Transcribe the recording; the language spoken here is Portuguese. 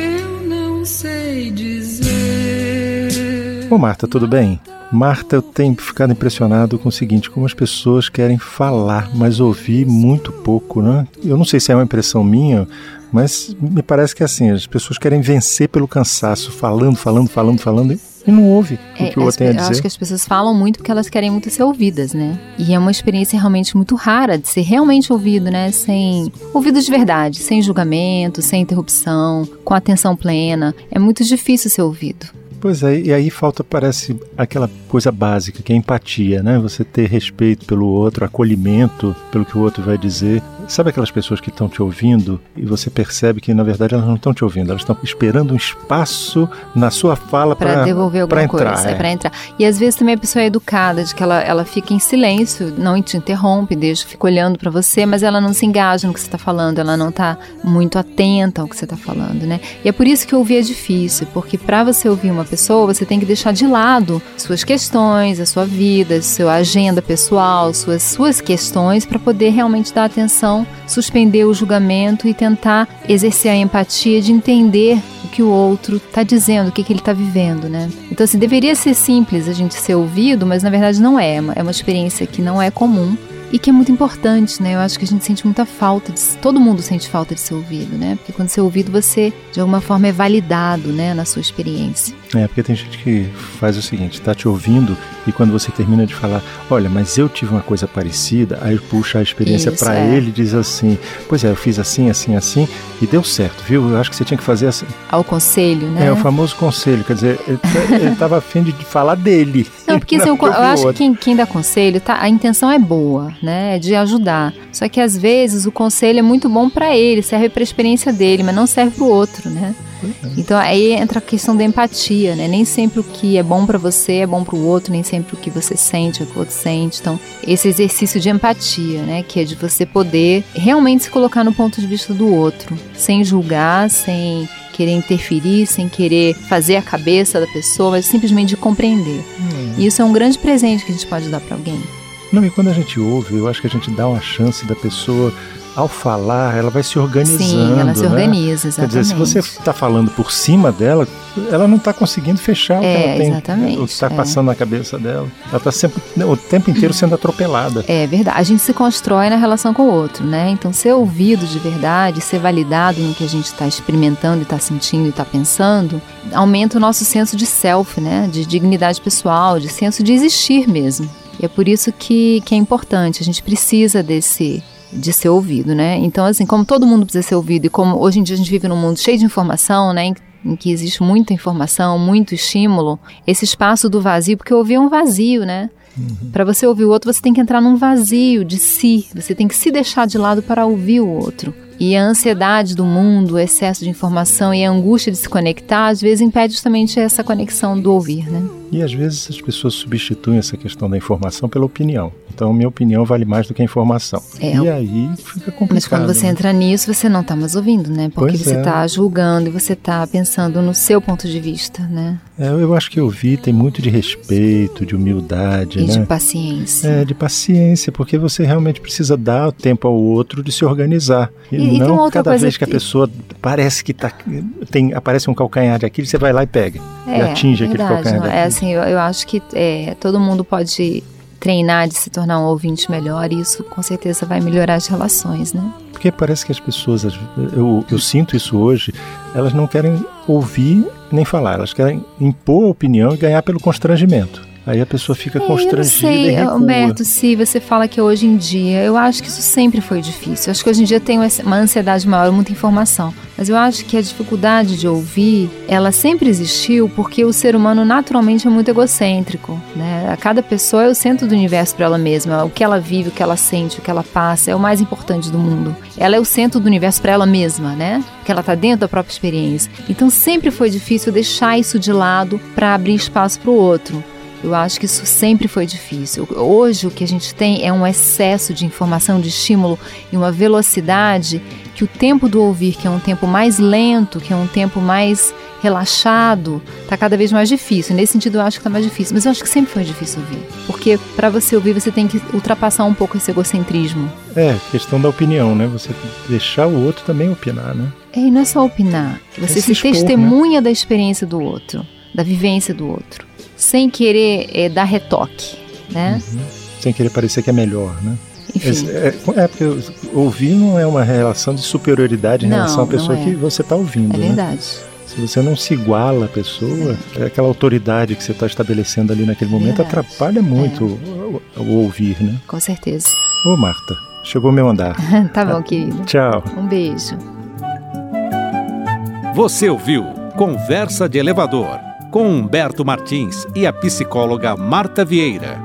Eu não sei dizer. Ô Marta, tudo bem? Marta, eu tenho ficado impressionado com o seguinte, como as pessoas querem falar, mas ouvir muito pouco, né? Eu não sei se é uma impressão minha, mas me parece que é assim, as pessoas querem vencer pelo cansaço, falando, falando, falando, falando, e não ouve É, o que o outro tem a eu acho dizer. que as pessoas falam muito porque elas querem muito ser ouvidas, né? E é uma experiência realmente muito rara de ser realmente ouvido, né? Sem ouvido de verdade, sem julgamento, sem interrupção, com atenção plena. É muito difícil ser ouvido. Pois é, e aí falta, parece, aquela coisa básica, que é empatia, né? Você ter respeito pelo outro, acolhimento pelo que o outro vai dizer. Sabe aquelas pessoas que estão te ouvindo e você percebe que, na verdade, elas não estão te ouvindo, elas estão esperando um espaço na sua fala para devolver alguma entrar. coisa, é é. pra entrar. E às vezes também a pessoa é educada, de que ela, ela fica em silêncio, não te interrompe, deixa, fica olhando pra você, mas ela não se engaja no que você tá falando, ela não tá muito atenta ao que você tá falando, né? E é por isso que ouvir é difícil, porque pra você ouvir uma pessoa, você tem que deixar de lado suas questões, a sua vida, sua agenda pessoal, suas, suas questões, pra poder realmente dar atenção, suspender o julgamento e tentar exercer a empatia de entender o que o outro está dizendo, o que, que ele está vivendo, né? Então, assim, deveria ser simples a gente ser ouvido, mas na verdade não é. É uma- É uma experiência que não é comum e que é muito importante, né? Eu acho que a gente sente muita falta de. Todo mundo sente falta de ser ouvido, né? Porque quando você é ouvido, você de alguma forma é validado, né, na sua experiência. É, porque tem gente que faz o seguinte, tá te ouvindo e quando você termina de falar, olha, mas eu tive uma coisa parecida, aí puxa a experiência para é. ele e diz assim, pois é, eu fiz assim, assim, assim e deu certo, viu? Eu acho que você tinha que fazer assim. Ao conselho, né? É, o famoso conselho, quer dizer, ele, tá- ele tava afim de falar dele. Não, porque assim, eu, ouvir eu o acho que quem, quem dá conselho, tá, a intenção é boa, né? É de ajudar. Só que às vezes o conselho é muito bom pra ele, serve pra experiência dele, mas não serve pro outro, né? Então aí entra a questão da empatia, né? Nem sempre o que é bom pra você é bom pro outro, nem sempre o que você sente é o que o outro sente. Então, esse exercício de empatia, né, que é de você poder realmente se colocar no ponto de vista do outro, sem julgar, sem querer interferir, sem querer fazer a cabeça da pessoa, mas simplesmente de compreender. E isso é um grande presente que a gente pode dar pra alguém. Não, e quando a gente ouve, eu acho que a gente dá uma chance da pessoa, ao falar, ela vai se organizando. Sim, ela se né? organiza, Quer exatamente. dizer, se você está falando por cima dela, ela não está conseguindo fechar o É, que ela tem, exatamente, o que está é. passando na cabeça dela. Ela está sempre o tempo inteiro sendo atropelada. É verdade. A gente se constrói na relação com o outro, né? Então, ser ouvido de verdade, ser validado no que a gente está experimentando está sentindo e está pensando, aumenta o nosso senso de self, né? De dignidade pessoal, de senso de existir mesmo. E é por isso que, que é importante. A gente precisa desse de ser ouvido, né? Então, assim, como todo mundo precisa ser ouvido e como hoje em dia a gente vive num mundo cheio de informação, né? Em, em que existe muita informação, muito estímulo, esse espaço do vazio, porque ouvir é um vazio, né? Para você ouvir o outro, você tem que entrar num vazio de si. Você tem que se deixar de lado para ouvir o outro. E a ansiedade do mundo, o excesso de informação e a angústia de se conectar, às vezes impede justamente essa conexão do ouvir, né? E às vezes as pessoas substituem essa questão da informação pela opinião. Então, minha opinião vale mais do que a informação. É, e aí fica complicado. Mas quando você né? entra nisso, você não está mais ouvindo, né? Porque Pois você é. está julgando e você está pensando no seu ponto de vista, né? É, eu acho que ouvir tem muito de respeito, de humildade, E né? de paciência. É, de paciência, porque você realmente precisa dar o tempo ao outro de se organizar. E, E- não outra cada vez que a pessoa parece que tá, tem, aparece um calcanhar de Aquiles, você vai lá e pega. e atinge aquele É, verdade, calcanhar não de é Aquiles. Assim, eu, eu acho que é, todo mundo pode treinar de se tornar um ouvinte melhor e isso com certeza vai melhorar as relações, né? Porque parece que as pessoas, eu, eu sinto isso hoje, elas não querem ouvir nem falar, elas querem impor a opinião e ganhar pelo constrangimento. Aí a pessoa fica É, eu constrangida e sei, recua. Humberto, se você fala que hoje em dia, eu acho que isso sempre foi difícil. Eu acho que hoje em dia tem uma ansiedade maior, muita informação. Mas eu acho que a dificuldade de ouvir, ela sempre existiu porque o ser humano naturalmente é muito egocêntrico, né? A cada pessoa é o centro do universo para ela mesma. O que ela vive, o que ela sente, o que ela passa é o mais importante do mundo. Ela é o centro do universo para ela mesma, né? Porque ela está dentro da própria experiência. Então sempre foi difícil deixar isso de lado para abrir espaço para o outro. Eu acho que isso sempre foi difícil. Hoje o que a gente tem é um excesso de informação, de estímulo e uma velocidade que o tempo do ouvir, que é um tempo mais lento, que é um tempo mais relaxado, tá cada vez mais difícil. Nesse sentido, eu acho que tá mais difícil. Mas eu acho que sempre foi difícil ouvir. Porque para você ouvir, você tem que ultrapassar um pouco esse egocentrismo. É, questão da opinião, né? Você deixar o outro também opinar, né? É, e não é só opinar. Você É se expor, testemunha da experiência do outro, da vivência do outro. Sem querer é, dar retoque, né? Sem querer parecer que é melhor, né? Enfim. É, é, é porque ouvir não é uma relação de superioridade em Não, relação à pessoa é. que você está ouvindo, É né? Se você não se iguala à pessoa, é aquela autoridade que você está estabelecendo ali naquele momento Verdade. É. atrapalha muito o, o- o ouvir, né? Com certeza. Ô, Marta, chegou meu andar. tá bom, querido. Tchau. Um beijo. Você ouviu Conversa de Elevador com Humberto Martins e a psicóloga Marta Vieira.